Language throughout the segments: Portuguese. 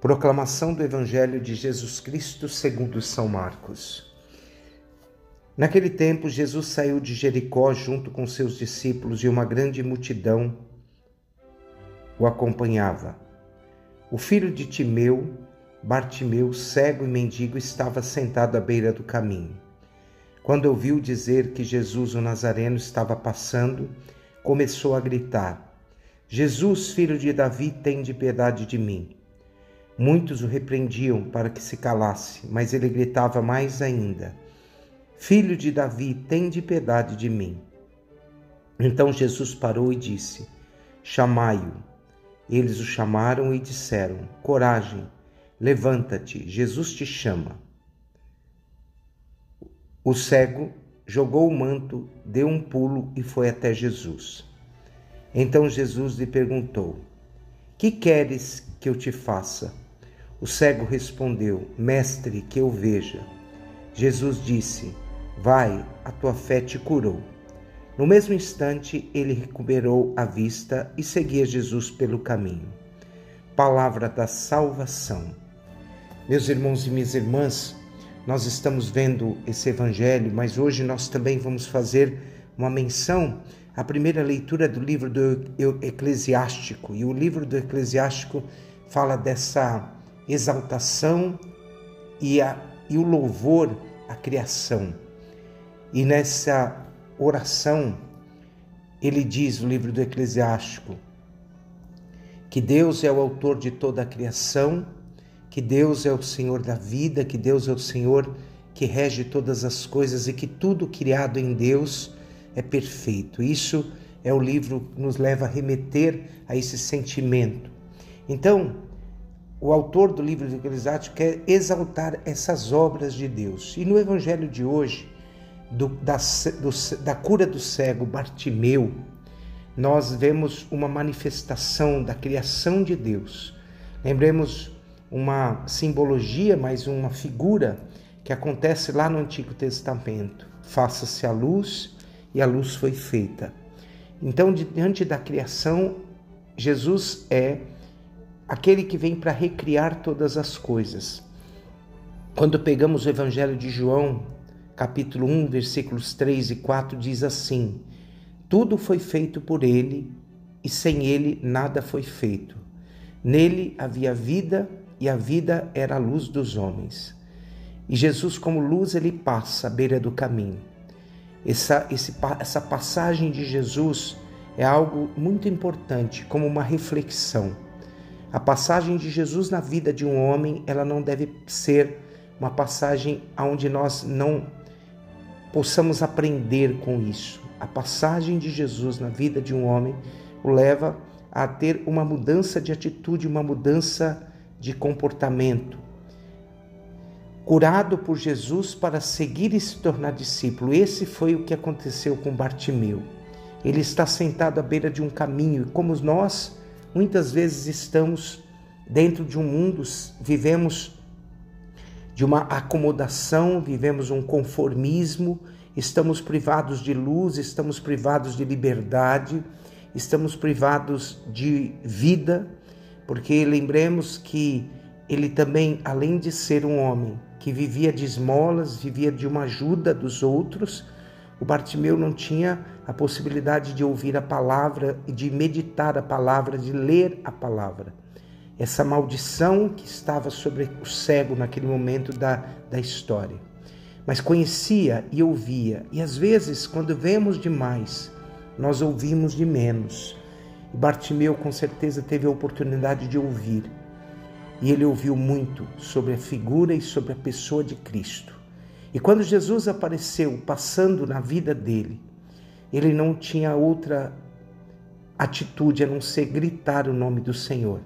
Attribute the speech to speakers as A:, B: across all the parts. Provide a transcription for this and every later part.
A: Proclamação do Evangelho de Jesus Cristo segundo São Marcos. Naquele tempo, Jesus saiu de Jericó junto com seus discípulos e uma grande multidão o acompanhava. O filho de Timeu, Bartimeu, cego e mendigo, estava sentado à beira do caminho. Quando ouviu dizer que Jesus o Nazareno estava passando, começou a gritar: Jesus, filho de Davi, tem de piedade de mim. Muitos o repreendiam para que se calasse, mas ele gritava mais ainda: Filho de Davi, tem de piedade de mim. Então Jesus parou e disse: Chamai-o. Eles o chamaram e disseram: Coragem, levanta-te, Jesus te chama. O cego jogou o manto, deu um pulo e foi até Jesus. Então Jesus lhe perguntou: Que queres que eu te faça? O cego respondeu: Mestre, que eu veja. Jesus disse: Vai, a tua fé te curou. No mesmo instante, ele recuperou a vista e seguia Jesus pelo caminho. Palavra da salvação. Meus irmãos e minhas irmãs, nós estamos vendo esse evangelho, mas hoje nós também vamos fazer uma menção à primeira leitura do livro do Eclesiástico. E o livro do Eclesiástico fala dessa exaltação e, a, e o louvor à criação. E nessa oração, ele diz no livro do Eclesiástico que Deus é o autor de toda a criação, que Deus é o Senhor da vida, que Deus é o Senhor que rege todas as coisas e que tudo criado em Deus é perfeito. Isso é o livro que nos leva a remeter a esse sentimento. Então, o autor do livro de Eclesiastes quer exaltar essas obras de Deus. E no evangelho de hoje, do, da, do, da cura do cego Bartimeu, nós vemos uma manifestação da criação de Deus. Lembremos uma simbologia, mas uma figura que acontece lá no Antigo Testamento. Faça-se a luz e a luz foi feita. Então, diante da criação, Jesus é aquele que vem para recriar todas as coisas. Quando pegamos o Evangelho de João, capítulo 1, versículos 3 e 4, diz assim: Tudo foi feito por ele, e sem ele nada foi feito. Nele havia vida, e a vida era a luz dos homens. E Jesus, como luz, ele passa à beira do caminho. Essa, esse, essa passagem de Jesus é algo muito importante, como uma reflexão a passagem de Jesus na vida de um homem, ela não deve ser uma passagem onde nós não possamos aprender com isso. A passagem de Jesus na vida de um homem o leva a ter uma mudança de atitude, uma mudança de comportamento. Curado por Jesus para seguir e se tornar discípulo. Esse foi o que aconteceu com Bartimeu. Ele está sentado à beira de um caminho e como nós Muitas vezes estamos dentro de um mundo, vivemos de uma acomodação, vivemos um conformismo, estamos privados de luz, estamos privados de liberdade, estamos privados de vida, porque lembremos que ele também, além de ser um homem que vivia de esmolas, vivia de uma ajuda dos outros, o Bartimeu não tinha a possibilidade de ouvir a palavra e de meditar a palavra, de ler a palavra. Essa maldição que estava sobre o cego naquele momento da, da história. Mas conhecia e ouvia, e às vezes, quando vemos demais, nós ouvimos de menos. E Bartimeu com certeza teve a oportunidade de ouvir. E ele ouviu muito sobre a figura e sobre a pessoa de Cristo. E quando Jesus apareceu passando na vida dele, ele não tinha outra atitude a não ser gritar o nome do Senhor.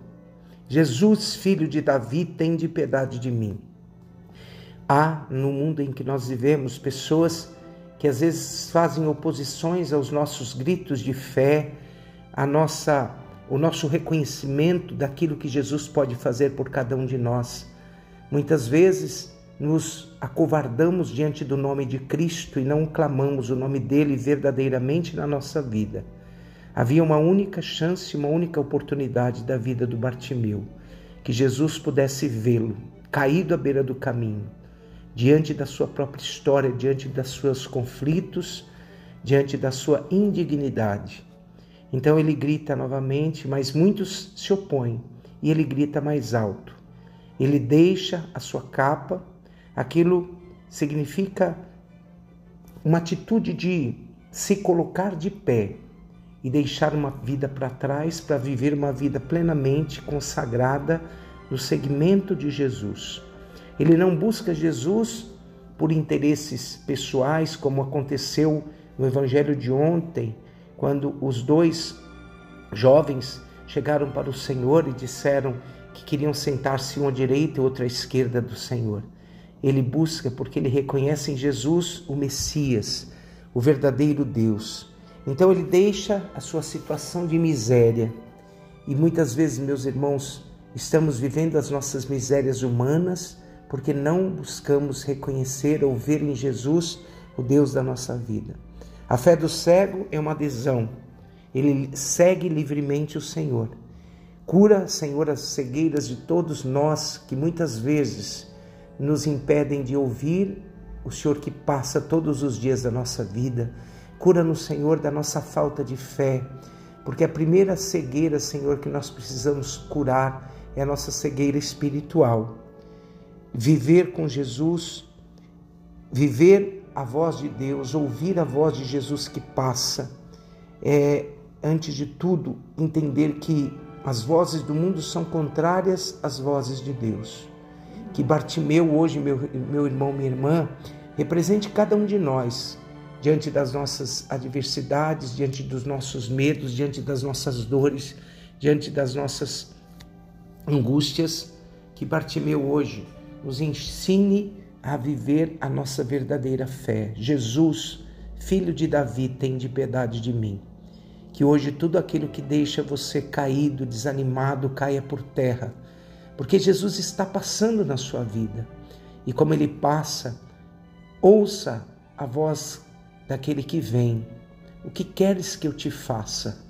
A: Jesus, filho de Davi, tem de piedade de mim. Há no mundo em que nós vivemos pessoas que às vezes fazem oposições aos nossos gritos de fé, a nossa o nosso reconhecimento daquilo que Jesus pode fazer por cada um de nós. Muitas vezes nos acovardamos diante do nome de Cristo e não clamamos o nome dele verdadeiramente na nossa vida. Havia uma única chance, uma única oportunidade da vida do Bartimeu. que Jesus pudesse vê-lo caído à beira do caminho, diante da sua própria história, diante dos seus conflitos, diante da sua indignidade. Então ele grita novamente, mas muitos se opõem e ele grita mais alto. Ele deixa a sua capa, aquilo significa uma atitude de se colocar de pé e deixar uma vida para trás para viver uma vida plenamente consagrada no segmento de Jesus. Ele não busca Jesus por interesses pessoais, como aconteceu no evangelho de ontem, quando os dois jovens chegaram para o Senhor e disseram que queriam sentar-se um à direita e outro à esquerda do Senhor. Ele busca porque ele reconhece em Jesus o Messias, o verdadeiro Deus. Então ele deixa a sua situação de miséria. E muitas vezes, meus irmãos, estamos vivendo as nossas misérias humanas porque não buscamos reconhecer ou ver em Jesus o Deus da nossa vida. A fé do cego é uma adesão. Ele segue livremente o Senhor. Cura, Senhor, as cegueiras de todos nós que muitas vezes nos impedem de ouvir o Senhor que passa todos os dias da nossa vida Cura-nos, Senhor, da nossa falta de fé, porque a primeira cegueira, Senhor, que nós precisamos curar é a nossa cegueira espiritual. Viver com Jesus, viver a voz de Deus, ouvir a voz de Jesus que passa, é, antes de tudo, entender que as vozes do mundo são contrárias às vozes de Deus. Que Bartimeu, hoje, meu, meu irmão, minha irmã, represente cada um de nós diante das nossas adversidades, diante dos nossos medos, diante das nossas dores, diante das nossas angústias, que Bartimeu hoje nos ensine a viver a nossa verdadeira fé. Jesus, filho de Davi, tem de piedade de mim. Que hoje tudo aquilo que deixa você caído, desanimado, caia por terra, porque Jesus está passando na sua vida. E como ele passa, ouça a voz daquele que vem: O que queres que eu te faça?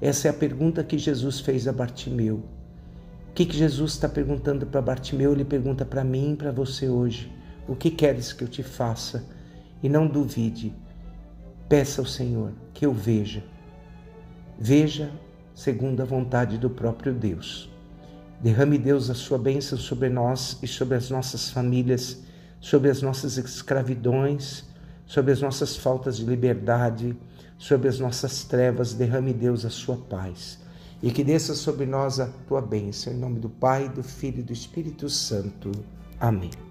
A: Essa é a pergunta que Jesus fez a Bartimeu. O que, que Jesus está perguntando para Bartimeu? Ele pergunta para mim e para você hoje: O que queres que eu te faça? E não duvide, peça ao Senhor que eu veja. Veja segundo a vontade do próprio Deus. Derrame Deus a sua bênção sobre nós e sobre as nossas famílias, sobre as nossas escravidões sobre as nossas faltas de liberdade, sobre as nossas trevas, derrame Deus a sua paz. E que desça sobre nós a tua bênção, em nome do Pai, do Filho e do Espírito Santo. Amém.